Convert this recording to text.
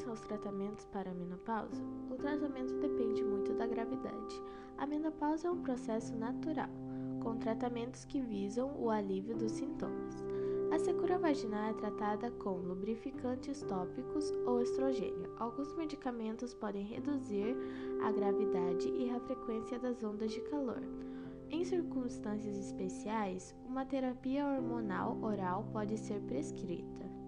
São os tratamentos para a menopausa, o tratamento depende muito da gravidade. A menopausa é um processo natural, com tratamentos que visam o alívio dos sintomas. A secura vaginal é tratada com lubrificantes tópicos ou estrogênio. Alguns medicamentos podem reduzir a gravidade e a frequência das ondas de calor. Em circunstâncias especiais, uma terapia hormonal oral pode ser prescrita.